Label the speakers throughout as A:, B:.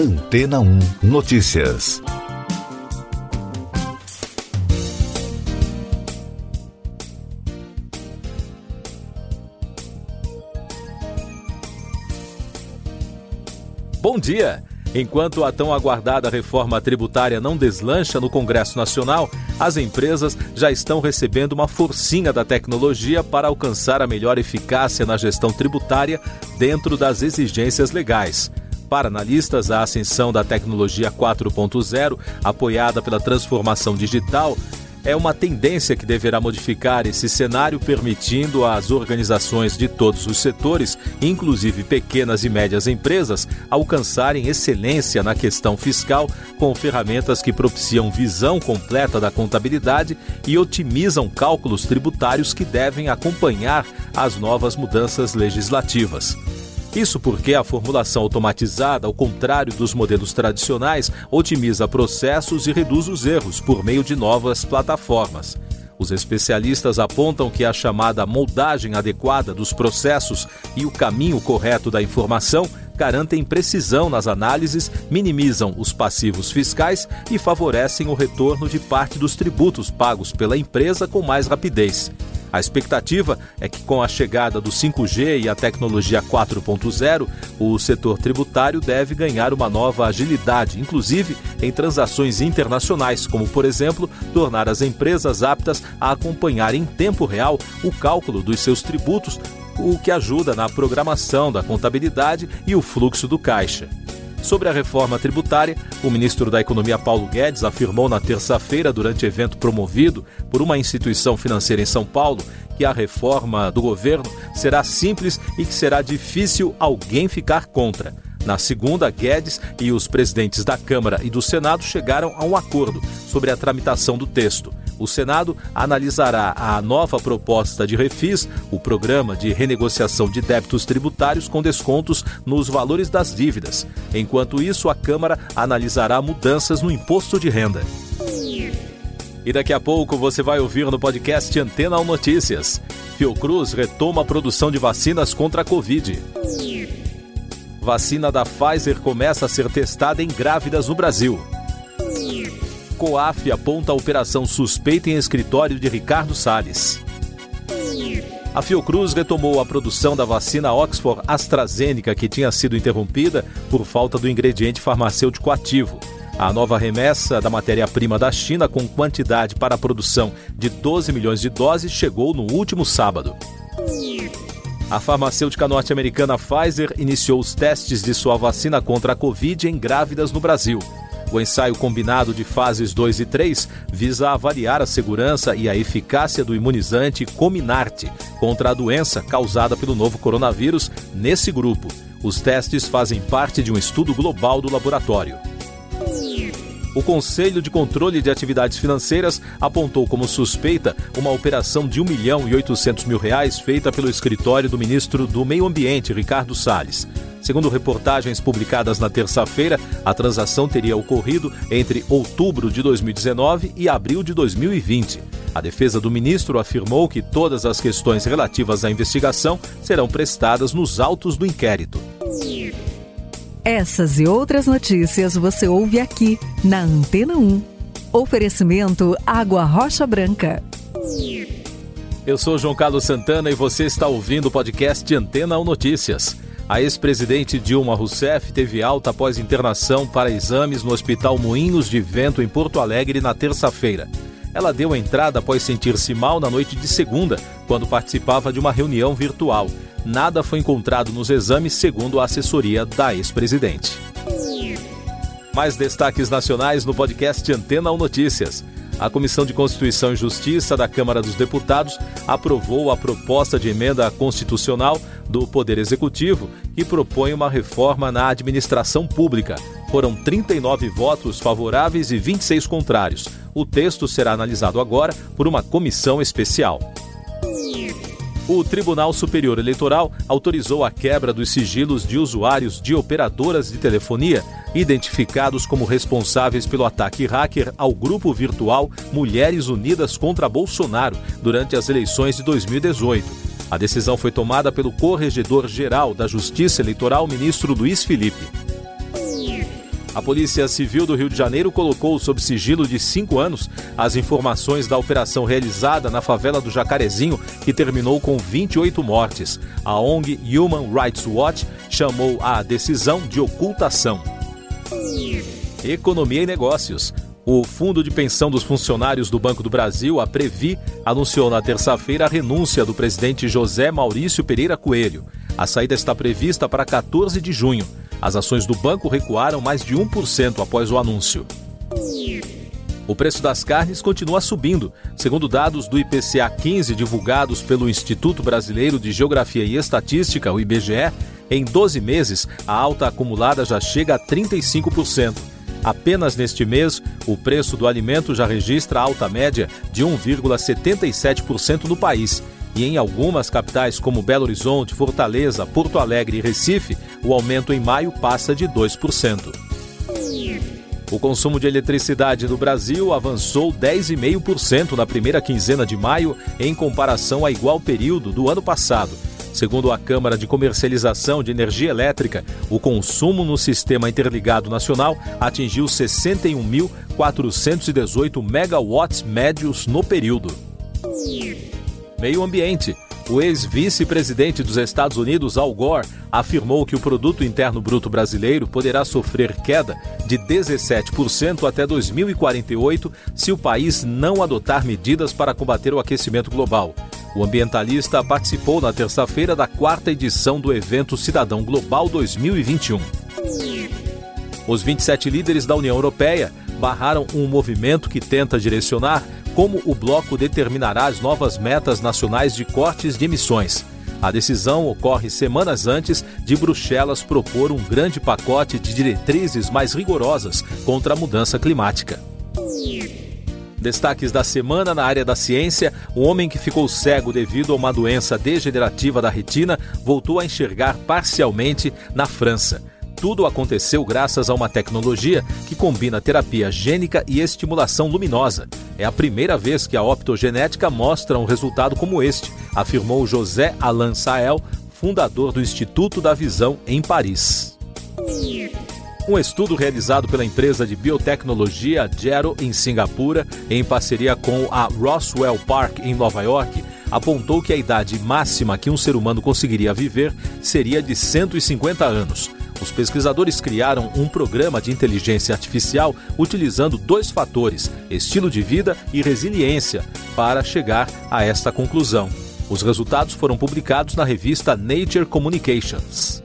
A: Antena 1 Notícias.
B: Bom dia! Enquanto a tão aguardada reforma tributária não deslancha no Congresso Nacional, as empresas já estão recebendo uma forcinha da tecnologia para alcançar a melhor eficácia na gestão tributária dentro das exigências legais. Para analistas, a ascensão da tecnologia 4.0, apoiada pela transformação digital, é uma tendência que deverá modificar esse cenário, permitindo às organizações de todos os setores, inclusive pequenas e médias empresas, alcançarem excelência na questão fiscal com ferramentas que propiciam visão completa da contabilidade e otimizam cálculos tributários que devem acompanhar as novas mudanças legislativas. Isso porque a formulação automatizada, ao contrário dos modelos tradicionais, otimiza processos e reduz os erros por meio de novas plataformas. Os especialistas apontam que a chamada moldagem adequada dos processos e o caminho correto da informação garantem precisão nas análises, minimizam os passivos fiscais e favorecem o retorno de parte dos tributos pagos pela empresa com mais rapidez. A expectativa é que, com a chegada do 5G e a tecnologia 4.0, o setor tributário deve ganhar uma nova agilidade, inclusive em transações internacionais, como, por exemplo, tornar as empresas aptas a acompanhar em tempo real o cálculo dos seus tributos, o que ajuda na programação da contabilidade e o fluxo do caixa. Sobre a reforma tributária, o ministro da Economia Paulo Guedes afirmou na terça-feira, durante evento promovido por uma instituição financeira em São Paulo, que a reforma do governo será simples e que será difícil alguém ficar contra. Na segunda, Guedes e os presidentes da Câmara e do Senado chegaram a um acordo sobre a tramitação do texto o Senado analisará a nova proposta de refis, o programa de renegociação de débitos tributários com descontos nos valores das dívidas. Enquanto isso, a Câmara analisará mudanças no imposto de renda. E daqui a pouco você vai ouvir no podcast Antena ou Notícias. Fiocruz retoma a produção de vacinas contra a Covid. Vacina da Pfizer começa a ser testada em grávidas no Brasil. COAF aponta a operação suspeita em escritório de Ricardo Salles. A Fiocruz retomou a produção da vacina Oxford AstraZeneca, que tinha sido interrompida por falta do ingrediente farmacêutico ativo. A nova remessa da matéria-prima da China, com quantidade para a produção de 12 milhões de doses, chegou no último sábado. A farmacêutica norte-americana Pfizer iniciou os testes de sua vacina contra a Covid em grávidas no Brasil. O ensaio combinado de fases 2 e 3 visa avaliar a segurança e a eficácia do imunizante Cominarte contra a doença causada pelo novo coronavírus nesse grupo. Os testes fazem parte de um estudo global do laboratório. O Conselho de Controle de Atividades Financeiras apontou como suspeita uma operação de 1 milhão e 800 mil reais feita pelo escritório do ministro do Meio Ambiente, Ricardo Salles. Segundo reportagens publicadas na terça-feira, a transação teria ocorrido entre outubro de 2019 e abril de 2020. A defesa do ministro afirmou que todas as questões relativas à investigação serão prestadas nos autos do inquérito.
C: Essas e outras notícias você ouve aqui na Antena 1. Oferecimento Água Rocha Branca.
B: Eu sou João Carlos Santana e você está ouvindo o podcast Antena 1 Notícias. A ex-presidente Dilma Rousseff teve alta após internação para exames no Hospital Moinhos de Vento, em Porto Alegre, na terça-feira. Ela deu entrada após sentir-se mal na noite de segunda, quando participava de uma reunião virtual. Nada foi encontrado nos exames, segundo a assessoria da ex-presidente. Mais destaques nacionais no podcast Antena ou Notícias a Comissão de Constituição e Justiça da Câmara dos Deputados aprovou a proposta de emenda constitucional do Poder Executivo que propõe uma reforma na administração pública. Foram 39 votos favoráveis e 26 contrários. O texto será analisado agora por uma comissão especial o Tribunal Superior Eleitoral autorizou a quebra dos sigilos de usuários de operadoras de telefonia identificados como responsáveis pelo ataque hacker ao grupo virtual Mulheres Unidas contra Bolsonaro durante as eleições de 2018. A decisão foi tomada pelo Corregedor-Geral da Justiça Eleitoral, ministro Luiz Felipe. A Polícia Civil do Rio de Janeiro colocou sob sigilo de cinco anos as informações da operação realizada na favela do Jacarezinho, que terminou com 28 mortes. A ONG Human Rights Watch chamou a decisão de ocultação. Economia e Negócios. O Fundo de Pensão dos Funcionários do Banco do Brasil, a Previ, anunciou na terça-feira a renúncia do presidente José Maurício Pereira Coelho. A saída está prevista para 14 de junho. As ações do banco recuaram mais de 1% após o anúncio. O preço das carnes continua subindo. Segundo dados do IPCA 15 divulgados pelo Instituto Brasileiro de Geografia e Estatística, o IBGE, em 12 meses a alta acumulada já chega a 35%. Apenas neste mês, o preço do alimento já registra alta média de 1,77% no país e em algumas capitais como Belo Horizonte, Fortaleza, Porto Alegre e Recife, o aumento em maio passa de 2%. O consumo de eletricidade no Brasil avançou 10,5% na primeira quinzena de maio em comparação a igual período do ano passado. Segundo a Câmara de Comercialização de Energia Elétrica, o consumo no Sistema Interligado Nacional atingiu 61.418 megawatts médios no período. Meio Ambiente. O ex-vice-presidente dos Estados Unidos, Al Gore, afirmou que o produto interno bruto brasileiro poderá sofrer queda de 17% até 2048 se o país não adotar medidas para combater o aquecimento global. O ambientalista participou na terça-feira da quarta edição do evento Cidadão Global 2021. Os 27 líderes da União Europeia barraram um movimento que tenta direcionar como o bloco determinará as novas metas nacionais de cortes de emissões. A decisão ocorre semanas antes de Bruxelas propor um grande pacote de diretrizes mais rigorosas contra a mudança climática. Destaques da semana na área da ciência: o homem que ficou cego devido a uma doença degenerativa da retina voltou a enxergar parcialmente na França. Tudo aconteceu graças a uma tecnologia que combina terapia gênica e estimulação luminosa. É a primeira vez que a optogenética mostra um resultado como este, afirmou José Alain Sael, fundador do Instituto da Visão em Paris. Um estudo realizado pela empresa de biotecnologia Gero em Singapura, em parceria com a Roswell Park em Nova York, apontou que a idade máxima que um ser humano conseguiria viver seria de 150 anos. Os pesquisadores criaram um programa de inteligência artificial utilizando dois fatores, estilo de vida e resiliência, para chegar a esta conclusão. Os resultados foram publicados na revista Nature Communications.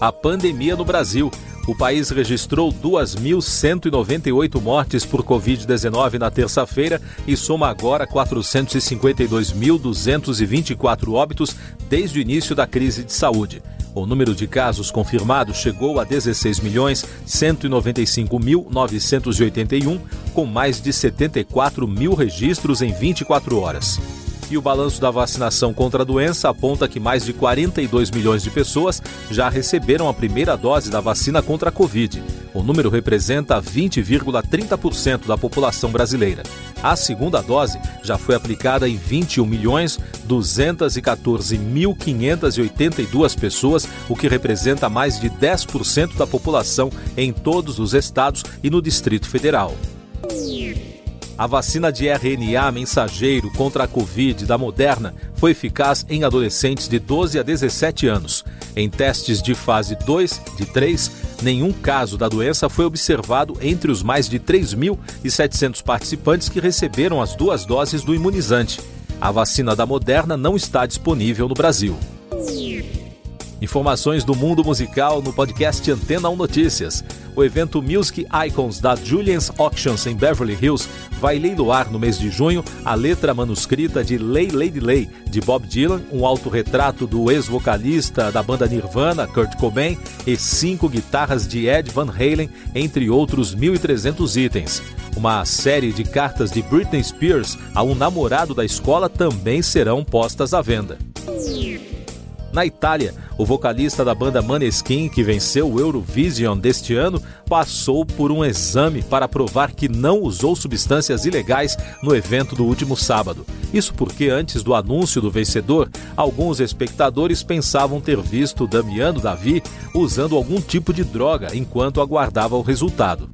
B: A pandemia no Brasil. O país registrou 2.198 mortes por Covid-19 na terça-feira e soma agora 452.224 óbitos desde o início da crise de saúde. O número de casos confirmados chegou a 16 milhões 195.981, com mais de 74 mil registros em 24 horas. E o balanço da vacinação contra a doença aponta que mais de 42 milhões de pessoas já receberam a primeira dose da vacina contra a Covid. O número representa 20,30% da população brasileira. A segunda dose já foi aplicada em 21 milhões 214.582 pessoas, o que representa mais de 10% da população em todos os estados e no Distrito Federal. A vacina de RNA mensageiro contra a Covid da Moderna foi eficaz em adolescentes de 12 a 17 anos. Em testes de fase 2 de 3, nenhum caso da doença foi observado entre os mais de 3.700 participantes que receberam as duas doses do imunizante. A vacina da Moderna não está disponível no Brasil. Informações do mundo musical no podcast Antena 1 Notícias. O evento Music Icons da Julian's Auctions em Beverly Hills vai leiloar no mês de junho a letra manuscrita de Lay Lady Lay, de Bob Dylan, um autorretrato do ex-vocalista da banda Nirvana, Kurt Cobain, e cinco guitarras de Ed Van Halen, entre outros 1.300 itens. Uma série de cartas de Britney Spears a um namorado da escola também serão postas à venda. Na Itália, o vocalista da banda Maneskin, que venceu o Eurovision deste ano, passou por um exame para provar que não usou substâncias ilegais no evento do último sábado. Isso porque, antes do anúncio do vencedor, alguns espectadores pensavam ter visto Damiano Davi usando algum tipo de droga enquanto aguardava o resultado.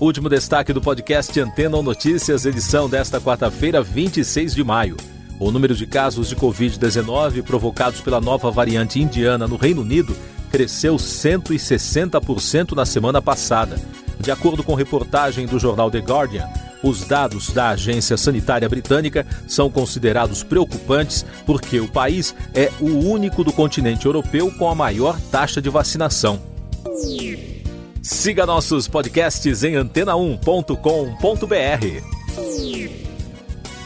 B: Último destaque do podcast Antena ou Notícias, edição desta quarta-feira, 26 de maio. O número de casos de Covid-19 provocados pela nova variante indiana no Reino Unido cresceu 160% na semana passada. De acordo com reportagem do jornal The Guardian, os dados da Agência Sanitária Britânica são considerados preocupantes porque o país é o único do continente europeu com a maior taxa de vacinação. Siga nossos podcasts em antena1.com.br.